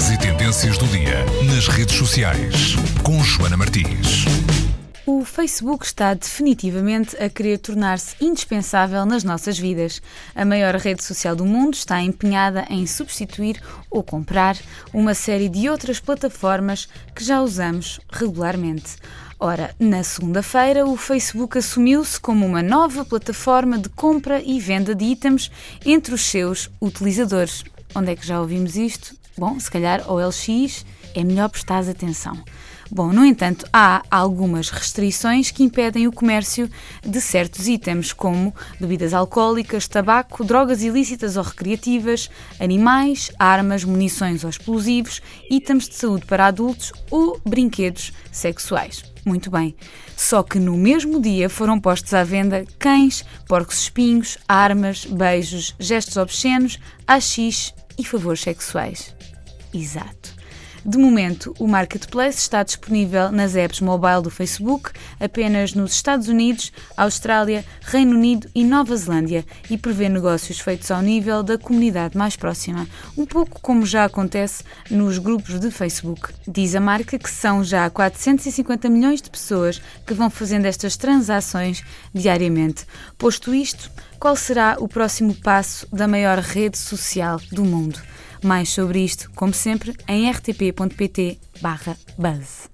tendências do dia nas redes sociais com Joana Martins. O Facebook está definitivamente a querer tornar-se indispensável nas nossas vidas. A maior rede social do mundo está empenhada em substituir ou comprar uma série de outras plataformas que já usamos regularmente. Ora, na segunda-feira, o Facebook assumiu-se como uma nova plataforma de compra e venda de itens entre os seus utilizadores. Onde é que já ouvimos isto? Bom, se calhar OLX é melhor prestar atenção. Bom, no entanto, há algumas restrições que impedem o comércio de certos itens, como bebidas alcoólicas, tabaco, drogas ilícitas ou recreativas, animais, armas, munições ou explosivos, itens de saúde para adultos ou brinquedos sexuais. Muito bem. Só que no mesmo dia foram postos à venda cães, porcos espinhos, armas, beijos, gestos obscenos, AX e favores sexuais. Exato. De momento, o Marketplace está disponível nas apps mobile do Facebook apenas nos Estados Unidos, Austrália, Reino Unido e Nova Zelândia e prevê negócios feitos ao nível da comunidade mais próxima, um pouco como já acontece nos grupos de Facebook. Diz a marca que são já 450 milhões de pessoas que vão fazendo estas transações diariamente. Posto isto, qual será o próximo passo da maior rede social do mundo? Mais sobre isto, como sempre, em rtp.pt/buzz.